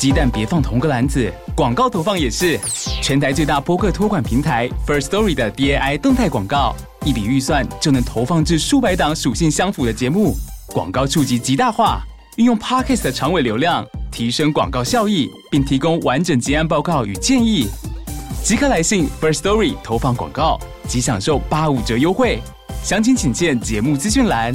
鸡蛋别放同个篮子，广告投放也是。全台最大播客托管平台 First Story 的 DAI 动态广告，一笔预算就能投放至数百档属性相符的节目，广告触及极大化。运用 Podcast 的长尾流量，提升广告效益，并提供完整结案报告与建议。即刻来信 First Story 投放广告，即享受八五折优惠。详情请见节目资讯栏。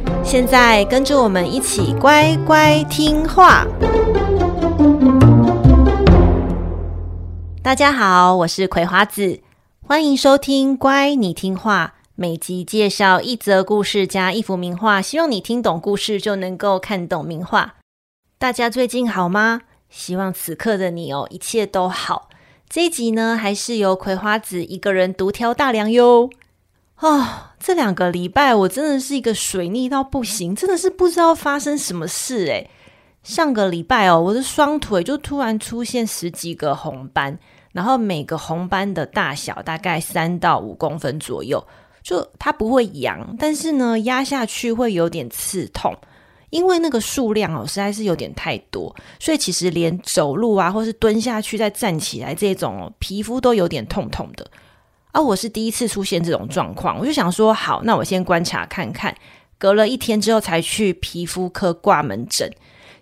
现在跟着我们一起乖乖听话。大家好，我是葵花子，欢迎收听《乖，你听话》。每集介绍一则故事加一幅名画，希望你听懂故事就能够看懂名画。大家最近好吗？希望此刻的你哦，一切都好。这一集呢，还是由葵花子一个人独挑大梁哟。哦，这两个礼拜我真的是一个水逆到不行，真的是不知道发生什么事诶。上个礼拜哦，我的双腿就突然出现十几个红斑，然后每个红斑的大小大概三到五公分左右，就它不会痒，但是呢，压下去会有点刺痛。因为那个数量哦，实在是有点太多，所以其实连走路啊，或是蹲下去再站起来这种哦，皮肤都有点痛痛的。啊，我是第一次出现这种状况，我就想说，好，那我先观察看看。隔了一天之后才去皮肤科挂门诊，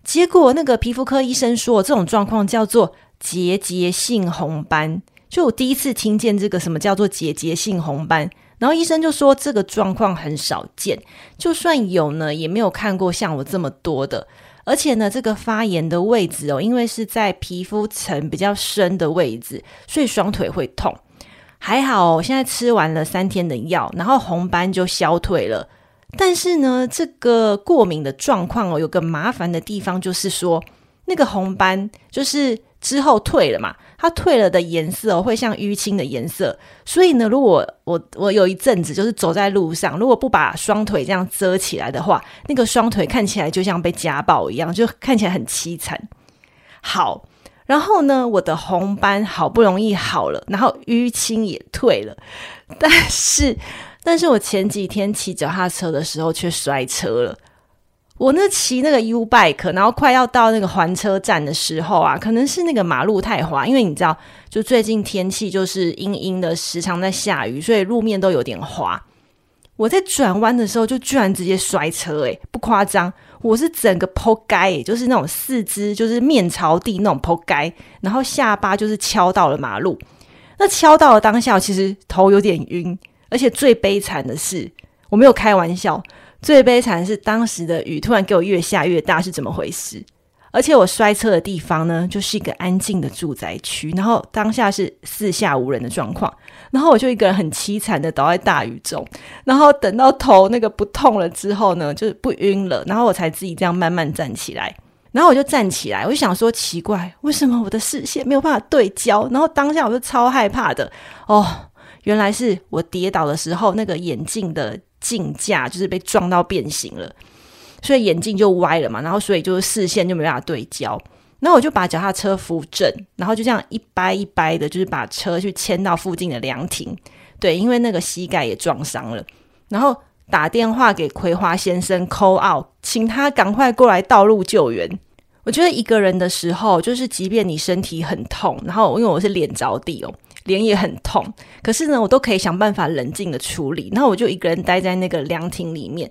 结果那个皮肤科医生说，这种状况叫做结节性红斑。就我第一次听见这个什么叫做结节性红斑。然后医生就说这个状况很少见，就算有呢，也没有看过像我这么多的。而且呢，这个发炎的位置哦，因为是在皮肤层比较深的位置，所以双腿会痛。还好我，现在吃完了三天的药，然后红斑就消退了。但是呢，这个过敏的状况哦，有个麻烦的地方就是说，那个红斑就是之后退了嘛。它退了的颜色，会像淤青的颜色，所以呢，如果我我有一阵子就是走在路上，如果不把双腿这样遮起来的话，那个双腿看起来就像被家暴一样，就看起来很凄惨。好，然后呢，我的红斑好不容易好了，然后淤青也退了，但是，但是我前几天骑脚踏车的时候却摔车了。我那骑那个 U bike，然后快要到那个还车站的时候啊，可能是那个马路太滑，因为你知道，就最近天气就是阴阴的，时常在下雨，所以路面都有点滑。我在转弯的时候，就居然直接摔车，诶，不夸张，我是整个扑街，就是那种四肢就是面朝地那种扑街，然后下巴就是敲到了马路。那敲到了当下，其实头有点晕，而且最悲惨的是，我没有开玩笑。最悲惨的是当时的雨突然给我越下越大，是怎么回事？而且我摔车的地方呢，就是一个安静的住宅区，然后当下是四下无人的状况，然后我就一个人很凄惨的倒在大雨中，然后等到头那个不痛了之后呢，就是不晕了，然后我才自己这样慢慢站起来，然后我就站起来，我就想说奇怪，为什么我的视线没有办法对焦？然后当下我就超害怕的哦，原来是我跌倒的时候那个眼镜的。镜架就是被撞到变形了，所以眼镜就歪了嘛，然后所以就是视线就没办法对焦。那我就把脚踏车扶正，然后就这样一掰一掰的，就是把车去牵到附近的凉亭。对，因为那个膝盖也撞伤了，然后打电话给葵花先生 call out，请他赶快过来道路救援。我觉得一个人的时候，就是即便你身体很痛，然后因为我是脸着地哦。脸也很痛，可是呢，我都可以想办法冷静的处理。然后我就一个人待在那个凉亭里面。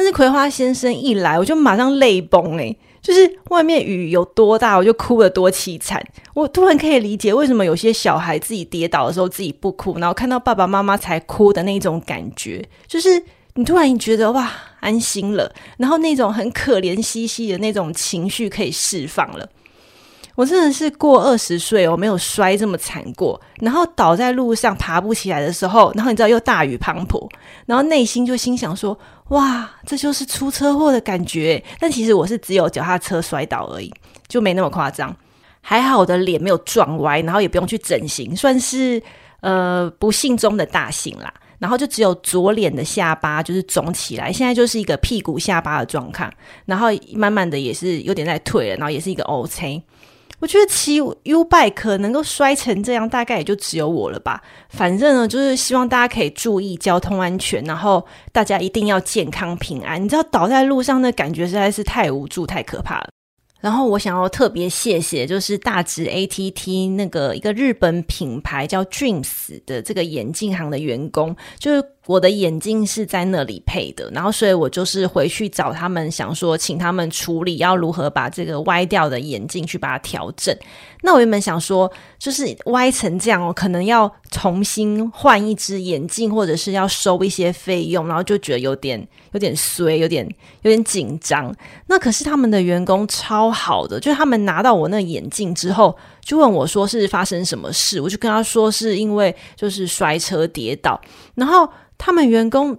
但是葵花先生一来，我就马上泪崩诶，就是外面雨有多大，我就哭得多凄惨。我突然可以理解为什么有些小孩自己跌倒的时候自己不哭，然后看到爸爸妈妈才哭的那种感觉，就是你突然觉得哇，安心了，然后那种很可怜兮兮的那种情绪可以释放了。我真的是过二十岁我，没有摔这么惨过。然后倒在路上爬不起来的时候，然后你知道又大雨滂沱，然后内心就心想说：哇，这就是出车祸的感觉。但其实我是只有脚踏车摔倒而已，就没那么夸张。还好我的脸没有撞歪，然后也不用去整形，算是呃不幸中的大幸啦。然后就只有左脸的下巴就是肿起来，现在就是一个屁股下巴的状况。然后慢慢的也是有点在退了，然后也是一个 OK。我觉得骑 U bike 能够摔成这样，大概也就只有我了吧。反正呢，就是希望大家可以注意交通安全，然后大家一定要健康平安。你知道倒在路上的感觉实在是太无助、太可怕了。然后我想要特别谢谢，就是大直 ATT 那个一个日本品牌叫 Dreams 的这个眼镜行的员工，就是。我的眼镜是在那里配的，然后所以我就是回去找他们，想说请他们处理要如何把这个歪掉的眼镜去把它调整。那我原本想说，就是歪成这样哦，可能要重新换一只眼镜，或者是要收一些费用，然后就觉得有点有点衰，有点有点紧张。那可是他们的员工超好的，就是他们拿到我那眼镜之后，就问我说是发生什么事，我就跟他说是因为就是摔车跌倒，然后。他们员工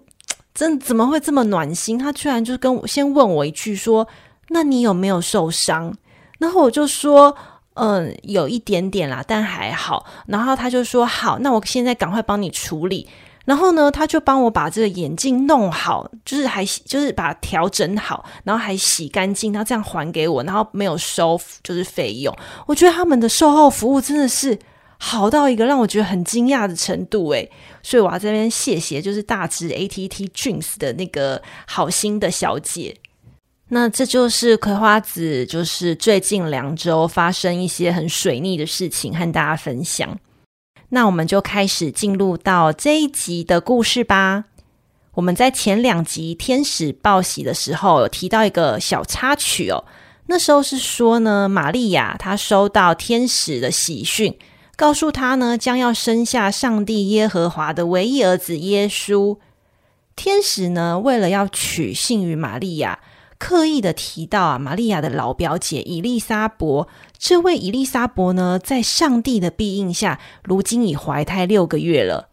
真怎么会这么暖心？他居然就跟我先问我一句说：“那你有没有受伤？”然后我就说：“嗯，有一点点啦，但还好。”然后他就说：“好，那我现在赶快帮你处理。”然后呢，他就帮我把这个眼镜弄好，就是还就是把它调整好，然后还洗干净，他这样还给我，然后没有收就是费用。我觉得他们的售后服务真的是。好到一个让我觉得很惊讶的程度诶，所以我要这边谢谢，就是大直 ATT Dreams 的那个好心的小姐。那这就是葵花籽，就是最近两周发生一些很水逆的事情，和大家分享。那我们就开始进入到这一集的故事吧。我们在前两集天使报喜的时候有提到一个小插曲哦，那时候是说呢，玛利亚她收到天使的喜讯。告诉她呢，将要生下上帝耶和华的唯一儿子耶稣。天使呢，为了要取信于玛利亚，刻意的提到啊，玛利亚的老表姐伊利沙伯。这位伊利沙伯呢，在上帝的庇荫下，如今已怀胎六个月了。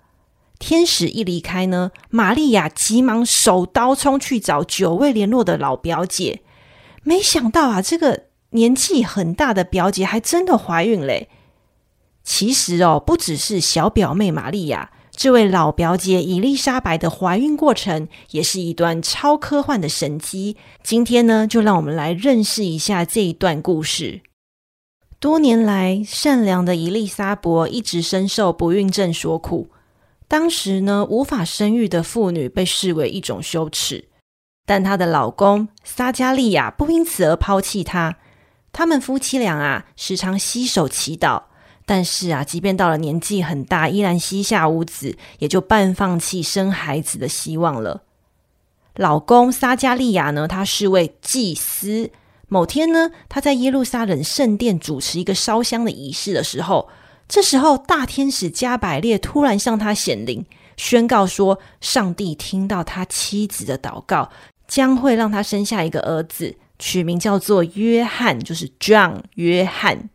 天使一离开呢，玛利亚急忙手刀冲去找久未联络的老表姐。没想到啊，这个年纪很大的表姐还真的怀孕嘞。其实哦，不只是小表妹玛利亚，这位老表姐伊丽莎白的怀孕过程也是一段超科幻的神迹。今天呢，就让我们来认识一下这一段故事。多年来，善良的伊丽莎伯一直深受不孕症所苦。当时呢，无法生育的妇女被视为一种羞耻，但她的老公撒加利亚不因此而抛弃她。他们夫妻俩啊，时常携手祈祷。但是啊，即便到了年纪很大，依然膝下无子，也就半放弃生孩子的希望了。老公撒加利亚呢，他是位祭司。某天呢，他在耶路撒冷圣殿主持一个烧香的仪式的时候，这时候大天使加百列突然向他显灵，宣告说，上帝听到他妻子的祷告，将会让他生下一个儿子，取名叫做约翰，就是 John 约翰。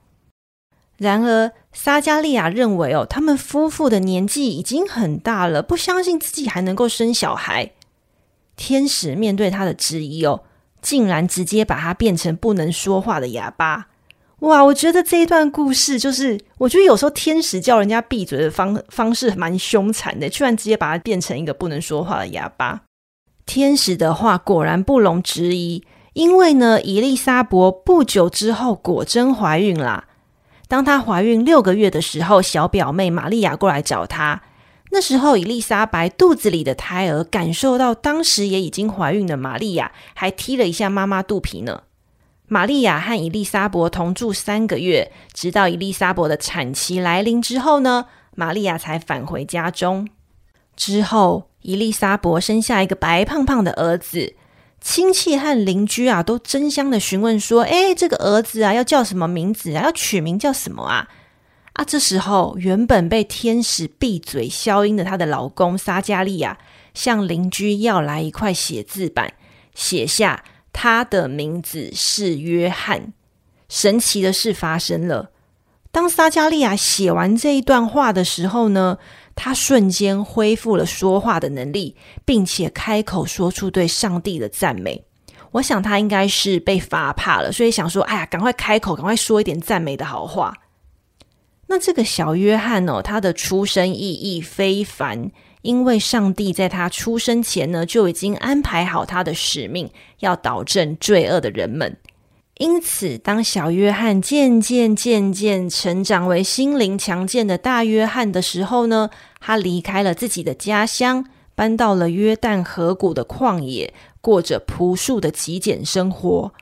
然而，撒加利亚认为，哦，他们夫妇的年纪已经很大了，不相信自己还能够生小孩。天使面对他的质疑，哦，竟然直接把他变成不能说话的哑巴。哇，我觉得这一段故事，就是我觉得有时候天使叫人家闭嘴的方方式蛮凶残的，居然直接把他变成一个不能说话的哑巴。天使的话果然不容置疑，因为呢，伊丽莎伯不久之后果真怀孕啦。当她怀孕六个月的时候，小表妹玛利亚过来找她。那时候，伊丽莎白肚子里的胎儿感受到当时也已经怀孕的玛利亚，还踢了一下妈妈肚皮呢。玛利亚和伊丽莎伯同住三个月，直到伊丽莎伯的产期来临之后呢，玛利亚才返回家中。之后，伊丽莎伯生下一个白胖胖的儿子。亲戚和邻居啊，都争相的询问说：“诶，这个儿子啊，要叫什么名字啊？要取名叫什么啊？”啊，这时候原本被天使闭嘴消音的她的老公撒加利亚，向邻居要来一块写字板，写下他的名字是约翰。神奇的事发生了。当撒加利亚写完这一段话的时候呢，他瞬间恢复了说话的能力，并且开口说出对上帝的赞美。我想他应该是被罚怕了，所以想说：“哎呀，赶快开口，赶快说一点赞美的好话。”那这个小约翰哦，他的出生意义非凡，因为上帝在他出生前呢，就已经安排好他的使命，要导正罪恶的人们。因此，当小约翰渐渐渐渐成长为心灵强健的大约翰的时候呢，他离开了自己的家乡，搬到了约旦河谷的旷野，过着朴素的极简生活。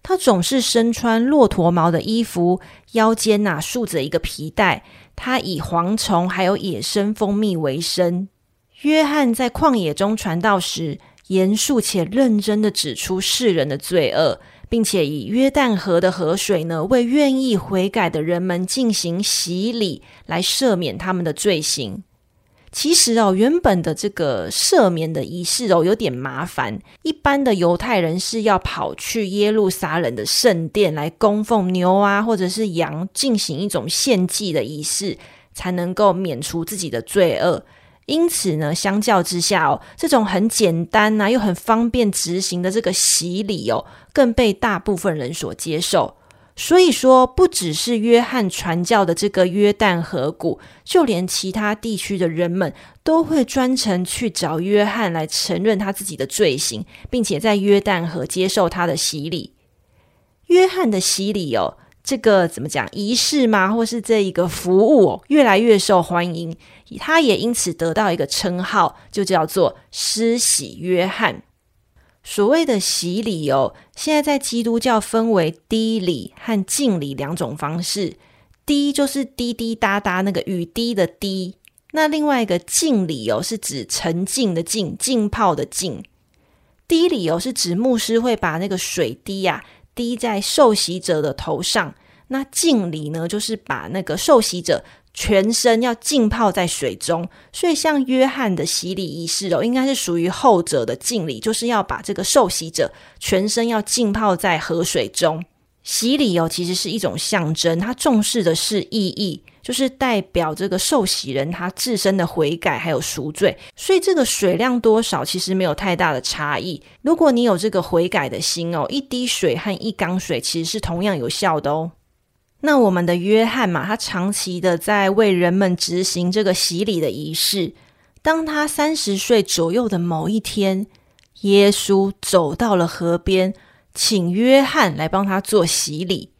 他总是身穿骆驼毛的衣服，腰间呐束着一个皮带。他以蝗虫还有野生蜂蜜为生。约翰在旷野中传道时，严肃且认真的指出世人的罪恶。并且以约旦河的河水呢，为愿意悔改的人们进行洗礼，来赦免他们的罪行。其实哦，原本的这个赦免的仪式哦，有点麻烦。一般的犹太人是要跑去耶路撒冷的圣殿来供奉牛啊，或者是羊，进行一种献祭的仪式，才能够免除自己的罪恶。因此呢，相较之下哦，这种很简单呐、又很方便执行的这个洗礼哦，更被大部分人所接受。所以说，不只是约翰传教的这个约旦河谷，就连其他地区的人们都会专程去找约翰来承认他自己的罪行，并且在约旦河接受他的洗礼。约翰的洗礼哦。这个怎么讲仪式吗？或是这一个服务，越来越受欢迎，他也因此得到一个称号，就叫做施洗约翰。所谓的洗礼哦，现在在基督教分为滴礼和浸礼两种方式。滴就是滴滴答答那个雨滴的滴，那另外一个浸礼哦，是指沉浸的浸，浸泡的浸。滴礼哦，是指牧师会把那个水滴呀、啊。滴在受洗者的头上，那浸礼呢，就是把那个受洗者全身要浸泡在水中。所以，像约翰的洗礼仪式哦，应该是属于后者的浸礼，就是要把这个受洗者全身要浸泡在河水中。洗礼哦，其实是一种象征，它重视的是意义。就是代表这个受洗人他自身的悔改还有赎罪，所以这个水量多少其实没有太大的差异。如果你有这个悔改的心哦，一滴水和一缸水其实是同样有效的哦。那我们的约翰嘛，他长期的在为人们执行这个洗礼的仪式。当他三十岁左右的某一天，耶稣走到了河边，请约翰来帮他做洗礼。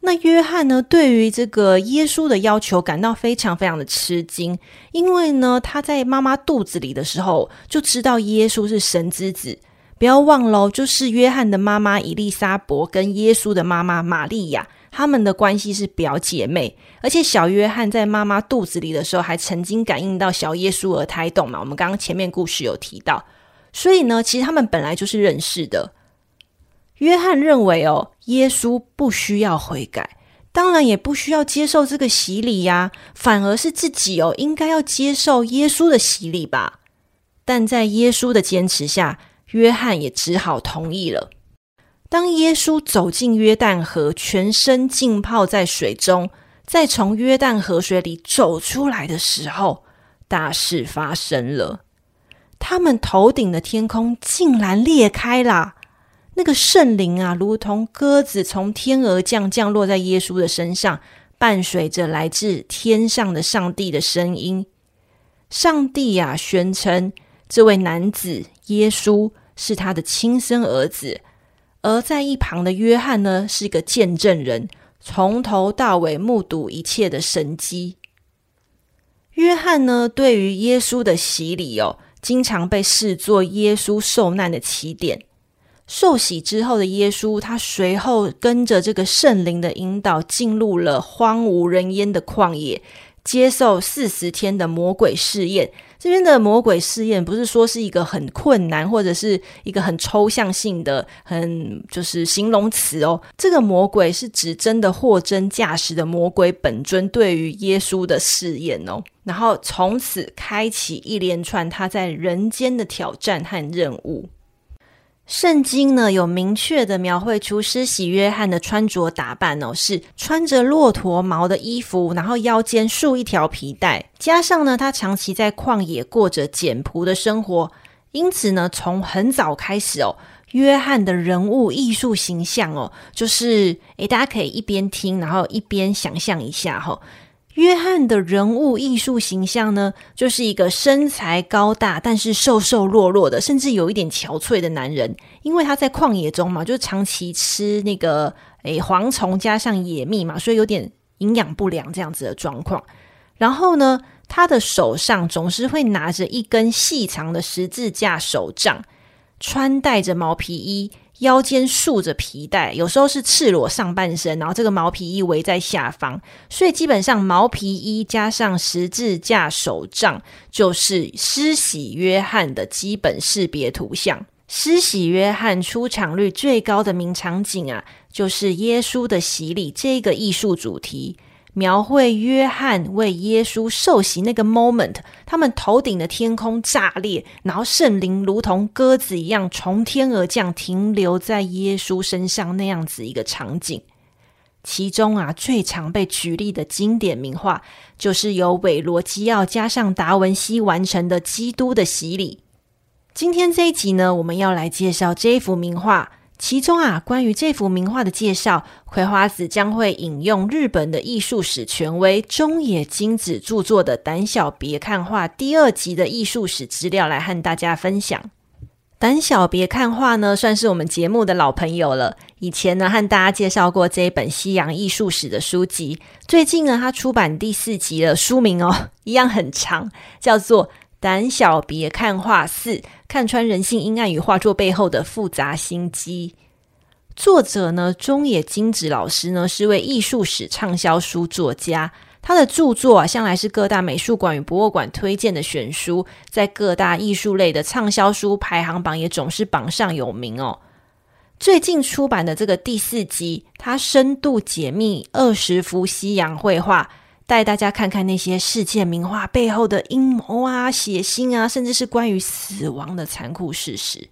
那约翰呢，对于这个耶稣的要求感到非常非常的吃惊，因为呢，他在妈妈肚子里的时候就知道耶稣是神之子。不要忘了，就是约翰的妈妈伊丽莎伯跟耶稣的妈妈玛利亚，他们的关系是表姐妹。而且小约翰在妈妈肚子里的时候，还曾经感应到小耶稣而胎动嘛。我们刚刚前面故事有提到，所以呢，其实他们本来就是认识的。约翰认为哦，耶稣不需要悔改，当然也不需要接受这个洗礼呀，反而是自己哦，应该要接受耶稣的洗礼吧。但在耶稣的坚持下，约翰也只好同意了。当耶稣走进约旦河，全身浸泡在水中，再从约旦河水里走出来的时候，大事发生了，他们头顶的天空竟然裂开了。那个圣灵啊，如同鸽子从天而降，降落在耶稣的身上，伴随着来自天上的上帝的声音。上帝、啊，宣称这位男子耶稣是他的亲生儿子。而在一旁的约翰呢，是个见证人，从头到尾目睹一切的神迹。约翰呢，对于耶稣的洗礼哦，经常被视作耶稣受难的起点。受洗之后的耶稣，他随后跟着这个圣灵的引导，进入了荒无人烟的旷野，接受四十天的魔鬼试验。这边的魔鬼试验不是说是一个很困难，或者是一个很抽象性的、很就是形容词哦。这个魔鬼是指真的货真价实的魔鬼本尊对于耶稣的试验哦。然后从此开启一连串他在人间的挑战和任务。圣经呢有明确的描绘出施洗约翰的穿着打扮哦，是穿着骆驼毛的衣服，然后腰间束一条皮带，加上呢他长期在旷野过着简朴的生活，因此呢从很早开始哦，约翰的人物艺术形象哦，就是诶，大家可以一边听，然后一边想象一下哈、约翰的人物艺术形象呢，就是一个身材高大，但是瘦瘦弱弱的，甚至有一点憔悴的男人。因为他在旷野中嘛，就长期吃那个诶蝗虫加上野蜜嘛，所以有点营养不良这样子的状况。然后呢，他的手上总是会拿着一根细长的十字架手杖，穿戴着毛皮衣。腰间束着皮带，有时候是赤裸上半身，然后这个毛皮衣围在下方，所以基本上毛皮衣加上十字架手杖，就是施洗约翰的基本识别图像。施洗约翰出场率最高的名场景啊，就是耶稣的洗礼这个艺术主题。描绘约翰为耶稣受洗那个 moment，他们头顶的天空炸裂，然后圣灵如同鸽子一样从天而降，停留在耶稣身上那样子一个场景。其中啊，最常被举例的经典名画，就是由韦罗基奥加上达文西完成的《基督的洗礼》。今天这一集呢，我们要来介绍这幅名画。其中啊，关于这幅名画的介绍，葵花子将会引用日本的艺术史权威中野金子著作的《胆小别看画》第二集的艺术史资料来和大家分享。胆小别看画呢，算是我们节目的老朋友了。以前呢，和大家介绍过这一本西洋艺术史的书籍。最近呢，他出版第四集了，书名哦，一样很长，叫做。胆小别看画四，看穿人性阴暗与画作背后的复杂心机。作者呢，中野金子老师呢，是位艺术史畅销书作家。他的著作啊，向来是各大美术馆与博物馆推荐的选书，在各大艺术类的畅销书排行榜也总是榜上有名哦。最近出版的这个第四集，他深度解密二十幅西洋绘画。带大家看看那些世界名画背后的阴谋啊、血腥啊，甚至是关于死亡的残酷事实。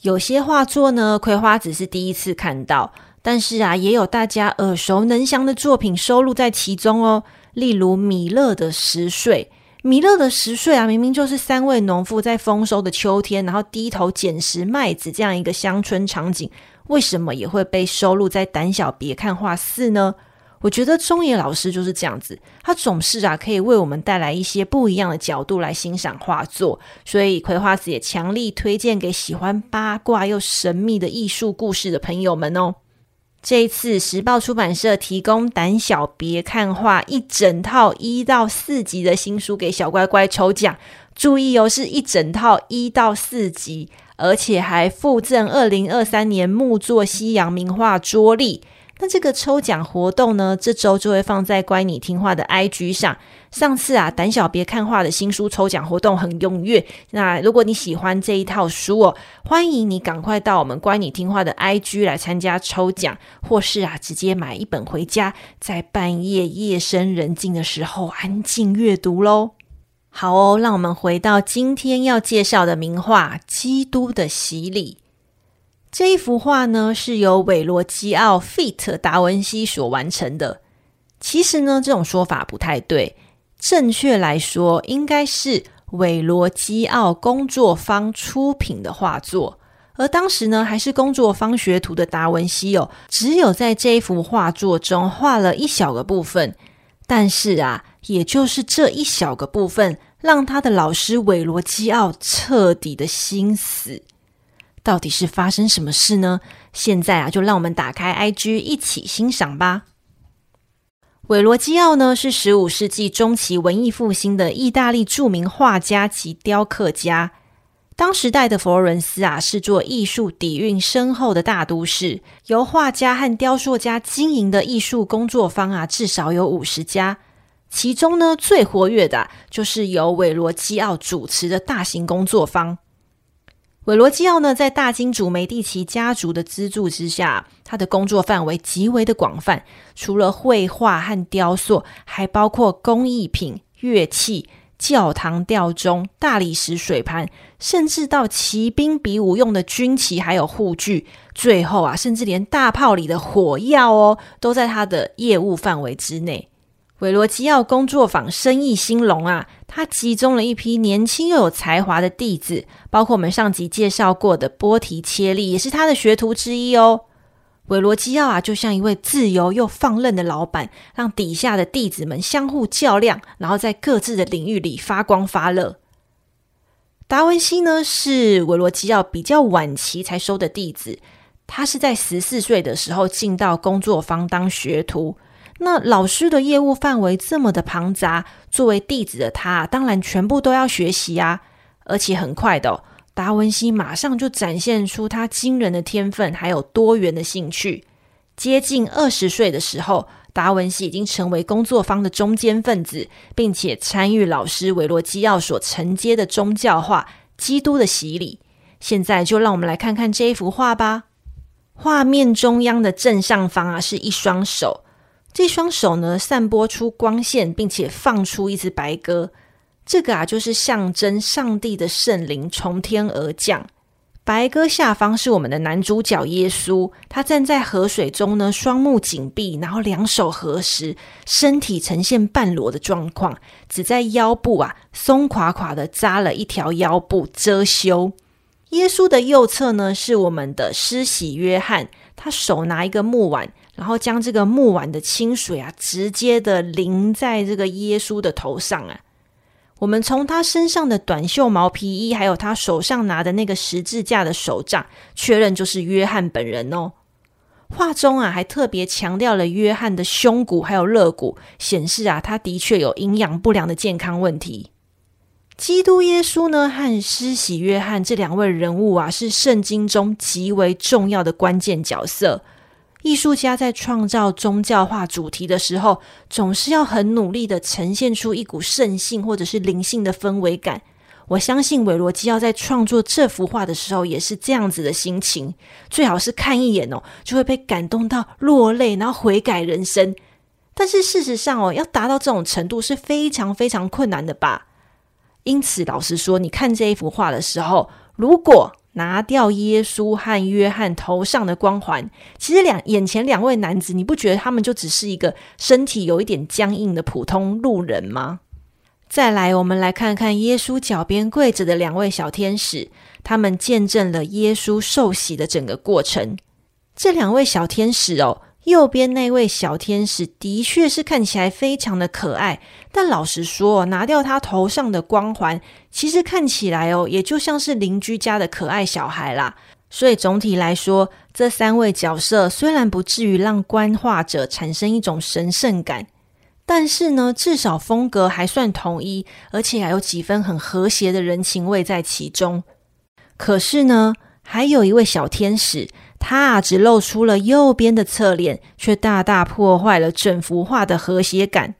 有些画作呢，葵花子是第一次看到，但是啊，也有大家耳熟能详的作品收录在其中哦。例如米勒的《拾穗》，米勒的《拾穗》啊，明明就是三位农妇在丰收的秋天，然后低头捡拾麦子这样一个乡村场景，为什么也会被收录在《胆小别看画四》呢？我觉得中野老师就是这样子，他总是啊可以为我们带来一些不一样的角度来欣赏画作，所以葵花子也强力推荐给喜欢八卦又神秘的艺术故事的朋友们哦。这一次时报出版社提供《胆小别看画》一整套一到四集的新书给小乖乖抽奖，注意哦，是一整套一到四集，而且还附赠二零二三年木作西洋名画桌历。那这个抽奖活动呢，这周就会放在乖你听话的 IG 上。上次啊，胆小别看画的新书抽奖活动很踊跃。那如果你喜欢这一套书哦，欢迎你赶快到我们乖你听话的 IG 来参加抽奖，或是啊，直接买一本回家，在半夜夜深人静的时候安静阅读喽。好哦，让我们回到今天要介绍的名画《基督的洗礼》。这一幅画呢，是由韦罗基奥 feat. 达文西所完成的。其实呢，这种说法不太对，正确来说，应该是韦罗基奥工作方出品的画作。而当时呢，还是工作方学徒的达文西哦，只有在这一幅画作中画了一小个部分。但是啊，也就是这一小个部分，让他的老师韦罗基奥彻底的心死。到底是发生什么事呢？现在啊，就让我们打开 IG 一起欣赏吧。韦罗基奥呢，是十五世纪中期文艺复兴的意大利著名画家及雕刻家。当时代的佛罗伦斯啊，是座艺术底蕴深厚的大都市，由画家和雕塑家经营的艺术工作坊啊，至少有五十家。其中呢，最活跃的就是由韦罗基奥主持的大型工作坊。韦罗基奥呢，在大金主梅第奇家族的资助之下，他的工作范围极为的广泛，除了绘画和雕塑，还包括工艺品、乐器、教堂吊钟、大理石水盘，甚至到骑兵比武用的军旗，还有护具，最后啊，甚至连大炮里的火药哦，都在他的业务范围之内。韦罗基奥工作坊生意兴隆啊，他集中了一批年轻又有才华的弟子，包括我们上集介绍过的波提切利，也是他的学徒之一哦。韦罗基奥啊，就像一位自由又放任的老板，让底下的弟子们相互较量，然后在各自的领域里发光发热。达文西呢，是韦罗基奥比较晚期才收的弟子，他是在十四岁的时候进到工作坊当学徒。那老师的业务范围这么的庞杂，作为弟子的他，当然全部都要学习啊，而且很快的。达文西马上就展现出他惊人的天分，还有多元的兴趣。接近二十岁的时候，达文西已经成为工作坊的中坚分子，并且参与老师韦罗基奥所承接的宗教画——基督的洗礼。现在就让我们来看看这一幅画吧。画面中央的正上方啊，是一双手，这双手呢，散播出光线，并且放出一只白鸽。这个啊，就是象征上帝的圣灵从天而降。白鸽下方是我们的男主角耶稣，他站在河水中呢，双目紧闭，然后两手合十，身体呈现半裸的状况，只在腰部啊松垮垮的扎了一条腰部遮羞。耶稣的右侧呢，是我们的施洗约翰，他手拿一个木碗，然后将这个木碗的清水啊，直接的淋在这个耶稣的头上啊。我们从他身上的短袖毛皮衣，还有他手上拿的那个十字架的手杖，确认就是约翰本人哦。画中啊，还特别强调了约翰的胸骨还有肋骨，显示啊，他的确有营养不良的健康问题。基督耶稣呢，和施洗约翰这两位人物啊，是圣经中极为重要的关键角色。艺术家在创造宗教化主题的时候，总是要很努力的呈现出一股圣性或者是灵性的氛围感。我相信韦罗基奥在创作这幅画的时候，也是这样子的心情。最好是看一眼哦，就会被感动到落泪，然后悔改人生。但是事实上哦，要达到这种程度是非常非常困难的吧？因此，老实说，你看这一幅画的时候，如果拿掉耶稣和约翰头上的光环，其实两眼前两位男子，你不觉得他们就只是一个身体有一点僵硬的普通路人吗？再来，我们来看看耶稣脚边跪着的两位小天使，他们见证了耶稣受洗的整个过程。这两位小天使哦。右边那位小天使的确是看起来非常的可爱，但老实说，拿掉他头上的光环，其实看起来哦，也就像是邻居家的可爱小孩啦。所以总体来说，这三位角色虽然不至于让观画者产生一种神圣感，但是呢，至少风格还算统一，而且还有几分很和谐的人情味在其中。可是呢，还有一位小天使。他，只露出了右边的侧脸，却大大破坏了整幅画的和谐感。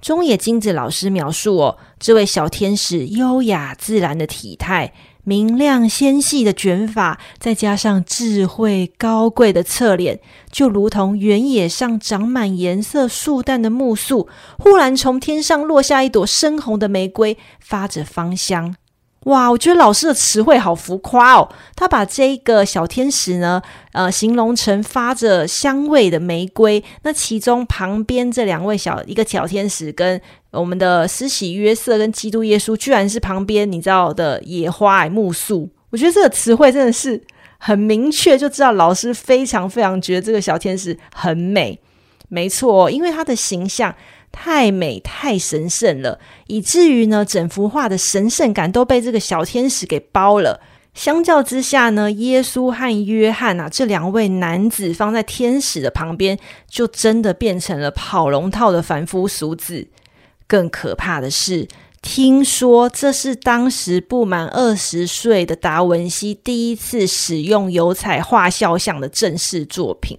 中野金子老师描述哦，这位小天使优雅自然的体态、明亮纤细的卷发，再加上智慧高贵的侧脸，就如同原野上长满颜色树干的木树，忽然从天上落下一朵深红的玫瑰，发着芳香。哇，我觉得老师的词汇好浮夸哦。他把这个小天使呢，呃，形容成发着香味的玫瑰。那其中旁边这两位小一个小天使，跟我们的施洗约瑟跟基督耶稣，居然是旁边你知道的野花木树。我觉得这个词汇真的是很明确，就知道老师非常非常觉得这个小天使很美。没错，因为他的形象。太美太神圣了，以至于呢，整幅画的神圣感都被这个小天使给包了。相较之下呢，耶稣和约翰啊这两位男子放在天使的旁边，就真的变成了跑龙套的凡夫俗子。更可怕的是，听说这是当时不满二十岁的达文西第一次使用油彩画肖像的正式作品。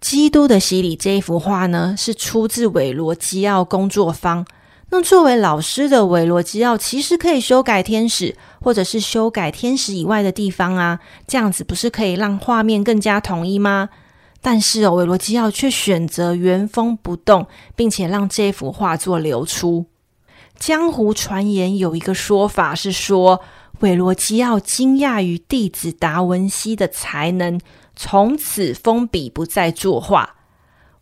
基督的洗礼这一幅画呢，是出自韦罗基奥工作坊。那作为老师的韦罗基奥，其实可以修改天使，或者是修改天使以外的地方啊，这样子不是可以让画面更加统一吗？但是哦，韦罗基奥却选择原封不动，并且让这幅画作流出。江湖传言有一个说法是说，韦罗基奥惊讶于弟子达文西的才能，从此封笔不再作画。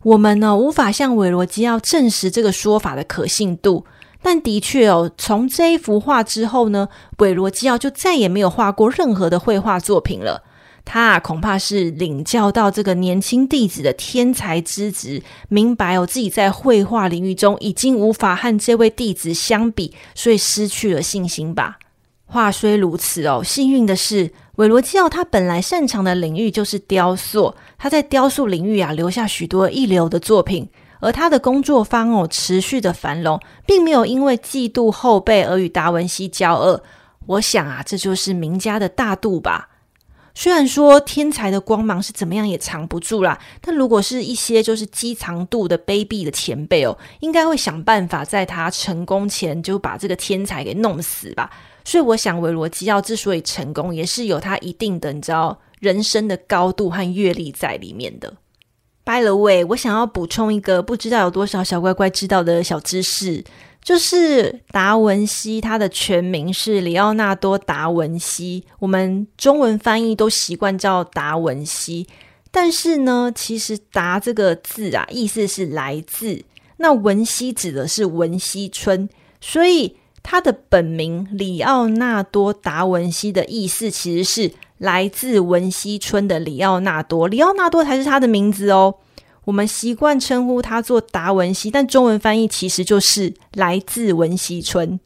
我们呢，无法向韦罗基奥证实这个说法的可信度，但的确哦，从这一幅画之后呢，韦罗基奥就再也没有画过任何的绘画作品了。他啊，恐怕是领教到这个年轻弟子的天才之质，明白哦，自己在绘画领域中已经无法和这位弟子相比，所以失去了信心吧。话虽如此哦，幸运的是，韦罗基奥他本来擅长的领域就是雕塑，他在雕塑领域啊留下许多一流的作品，而他的工作坊哦持续的繁荣，并没有因为嫉妒后辈而与达文西交恶。我想啊，这就是名家的大度吧。虽然说天才的光芒是怎么样也藏不住啦，但如果是一些就是积藏度的卑鄙的前辈哦，应该会想办法在他成功前就把这个天才给弄死吧。所以我想，维罗基奥之所以成功，也是有他一定的你知道人生的高度和阅历在里面的。By the way，我想要补充一个不知道有多少小乖乖知道的小知识。就是达文西，他的全名是里奥纳多·达文西，我们中文翻译都习惯叫达文西。但是呢，其实“达”这个字啊，意思是来自，那文西指的是文西村，所以他的本名里奥纳多·达文西的意思其实是来自文西村的里奥纳多，里奥纳多才是他的名字哦。我们习惯称呼他做达文西，但中文翻译其实就是来自文西村，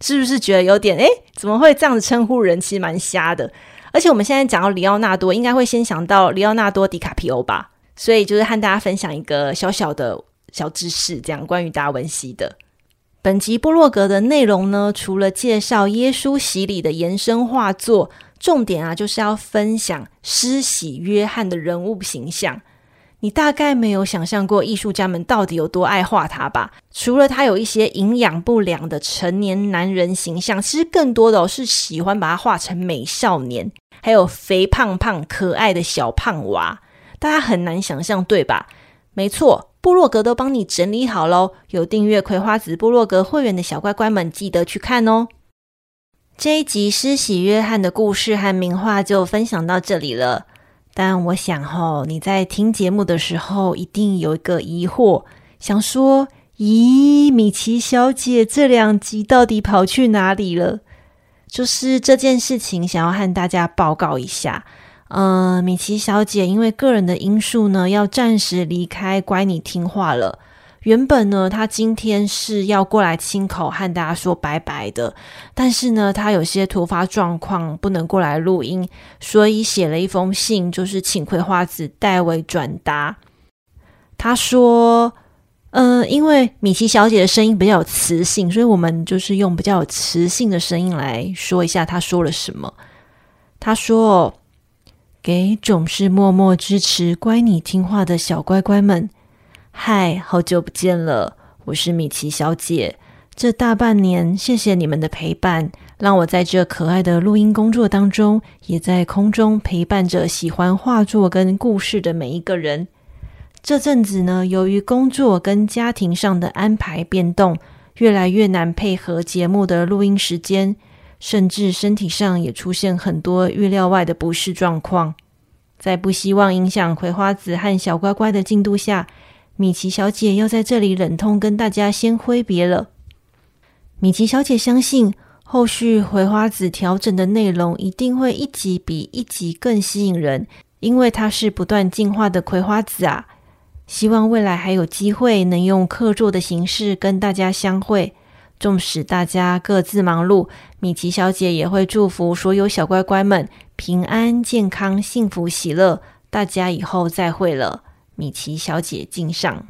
是不是觉得有点诶？怎么会这样子称呼人？其实蛮瞎的。而且我们现在讲到里奥纳多，应该会先想到里奥纳多·迪卡皮欧吧？所以就是和大家分享一个小小的小知识，这样关于达文西的。本集部落格的内容呢，除了介绍耶稣洗礼的延伸画作，重点啊就是要分享施洗约翰的人物形象。你大概没有想象过艺术家们到底有多爱画他吧？除了他有一些营养不良的成年男人形象，其实更多的哦是喜欢把他画成美少年，还有肥胖胖可爱的小胖娃。大家很难想象，对吧？没错，部落格都帮你整理好喽。有订阅葵花子部落格会员的小乖乖们，记得去看哦。这一集施洗约翰的故事和名画就分享到这里了。但我想齁，你在听节目的时候，一定有一个疑惑，想说：咦，米奇小姐这两集到底跑去哪里了？就是这件事情，想要和大家报告一下。嗯、呃，米奇小姐因为个人的因素呢，要暂时离开，乖，你听话了。原本呢，他今天是要过来亲口和大家说拜拜的，但是呢，他有些突发状况不能过来录音，所以写了一封信，就是请葵花子代为转达。他说：“嗯、因为米奇小姐的声音比较有磁性，所以我们就是用比较有磁性的声音来说一下她说了什么。”他说：“给总是默默支持、乖你听话的小乖乖们。”嗨，好久不见了，我是米奇小姐。这大半年，谢谢你们的陪伴，让我在这可爱的录音工作当中，也在空中陪伴着喜欢画作跟故事的每一个人。这阵子呢，由于工作跟家庭上的安排变动，越来越难配合节目的录音时间，甚至身体上也出现很多预料外的不适状况。在不希望影响葵花籽和小乖乖的进度下，米奇小姐要在这里忍痛跟大家先挥别了。米奇小姐相信，后续葵花籽调整的内容一定会一集比一集更吸引人，因为她是不断进化的葵花籽啊！希望未来还有机会能用客座的形式跟大家相会。纵使大家各自忙碌，米奇小姐也会祝福所有小乖乖们平安、健康、幸福、喜乐。大家以后再会了。米奇小姐敬上。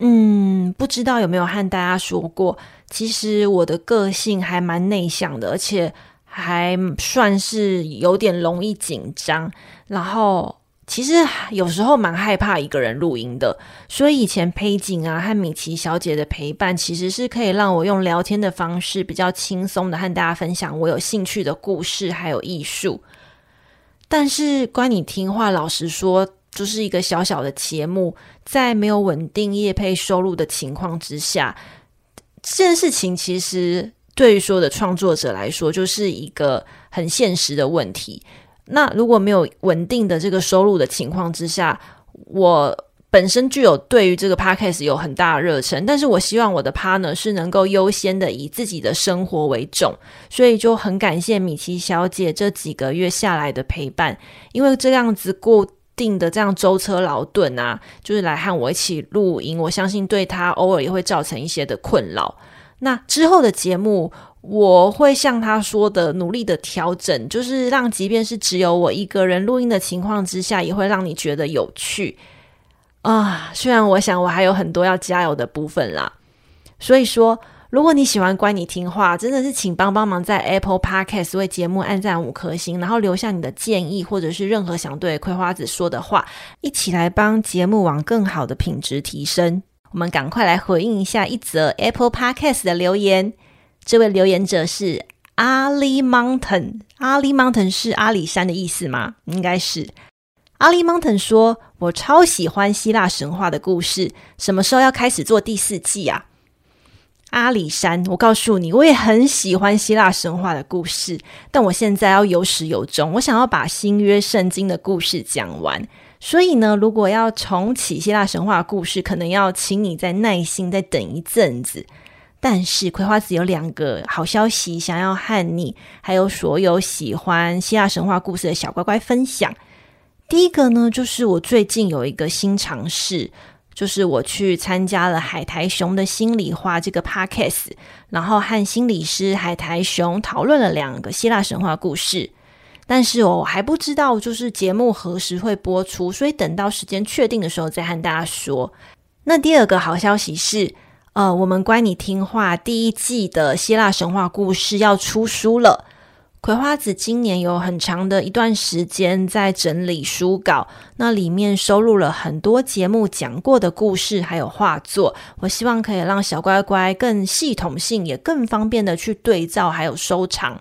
嗯，不知道有没有和大家说过，其实我的个性还蛮内向的，而且还算是有点容易紧张。然后，其实有时候蛮害怕一个人录音的。所以以前佩景啊和米奇小姐的陪伴，其实是可以让我用聊天的方式，比较轻松的和大家分享我有兴趣的故事还有艺术。但是，关你听话，老实说。就是一个小小的节目，在没有稳定业配收入的情况之下，这件事情其实对于所有的创作者来说，就是一个很现实的问题。那如果没有稳定的这个收入的情况之下，我本身具有对于这个 podcast 有很大的热忱，但是我希望我的 partner 是能够优先的以自己的生活为重，所以就很感谢米奇小姐这几个月下来的陪伴，因为这样子固定的这样舟车劳顿啊，就是来和我一起录音，我相信对她偶尔也会造成一些的困扰。那之后的节目，我会像他说的，努力的调整，就是让即便是只有我一个人录音的情况之下，也会让你觉得有趣啊。虽然我想我还有很多要加油的部分啦。所以说，如果你喜欢乖你听话，真的是请帮帮忙在 Apple Podcast 为节目按赞五颗星，然后留下你的建议或者是任何想对葵花子说的话，一起来帮节目往更好的品质提升。我们赶快来回应一下一则 Apple Podcast 的留言。这位留言者是阿里 Mountain，阿里 Mountain 是阿里山的意思吗？应该是。阿里 Mountain 说：“我超喜欢希腊神话的故事，什么时候要开始做第四季啊？”阿里山，我告诉你，我也很喜欢希腊神话的故事，但我现在要有始有终，我想要把新约圣经的故事讲完。所以呢，如果要重启希腊神话故事，可能要请你再耐心再等一阵子。但是葵花子有两个好消息，想要和你还有所有喜欢希腊神话故事的小乖乖分享。第一个呢，就是我最近有一个新尝试，就是我去参加了海苔熊的心里话这个 podcast，然后和心理师海苔熊讨论了两个希腊神话故事。但是我还不知道，就是节目何时会播出，所以等到时间确定的时候再和大家说。那第二个好消息是，呃，我们乖你听话第一季的希腊神话故事要出书了。葵花子今年有很长的一段时间在整理书稿，那里面收录了很多节目讲过的故事，还有画作。我希望可以让小乖乖更系统性，也更方便的去对照，还有收藏。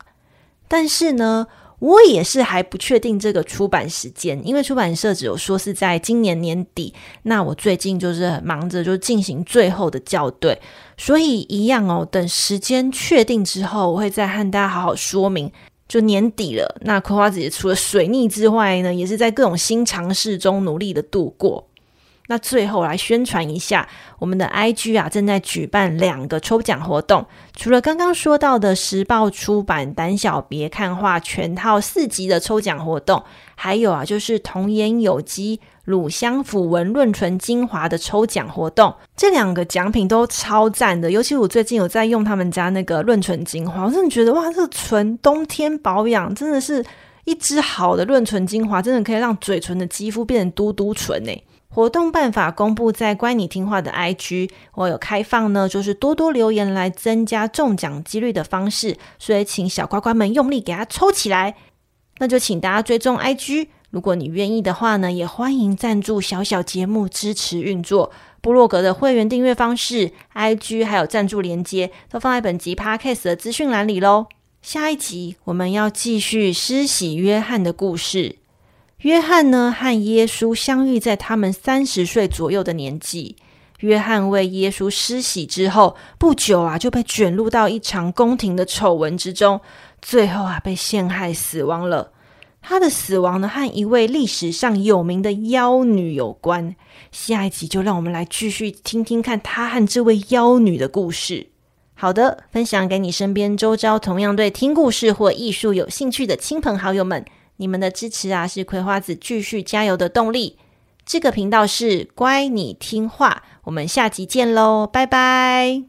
但是呢，我也是还不确定这个出版时间，因为出版社只有说是在今年年底。那我最近就是忙着就进行最后的校对，所以一样哦。等时间确定之后，我会再和大家好好说明。就年底了，那葵花姐姐除了水逆之外呢，也是在各种新尝试中努力的度过。那最后来宣传一下，我们的 IG 啊正在举办两个抽奖活动，除了刚刚说到的时报出版《胆小别看画》全套四集的抽奖活动，还有啊就是童颜有机乳香抚纹润唇精华的抽奖活动。这两个奖品都超赞的，尤其我最近有在用他们家那个润唇精华，我真的觉得哇，这个唇冬天保养真的是一支好的润唇精华，真的可以让嘴唇的肌肤变成嘟嘟唇诶。活动办法公布在乖你听话的 IG，我有开放呢，就是多多留言来增加中奖几率的方式，所以请小乖乖们用力给它抽起来。那就请大家追踪 IG，如果你愿意的话呢，也欢迎赞助小小节目支持运作。部落格的会员订阅方式、IG 还有赞助连接都放在本集 Podcast 的资讯栏里喽。下一集我们要继续施洗约翰的故事。约翰呢，和耶稣相遇在他们三十岁左右的年纪。约翰为耶稣施洗之后，不久啊，就被卷入到一场宫廷的丑闻之中，最后啊，被陷害死亡了。他的死亡呢，和一位历史上有名的妖女有关。下一集就让我们来继续听听看他和这位妖女的故事。好的，分享给你身边周遭同样对听故事或艺术有兴趣的亲朋好友们。你们的支持啊，是葵花子继续加油的动力。这个频道是乖你听话，我们下集见喽，拜拜。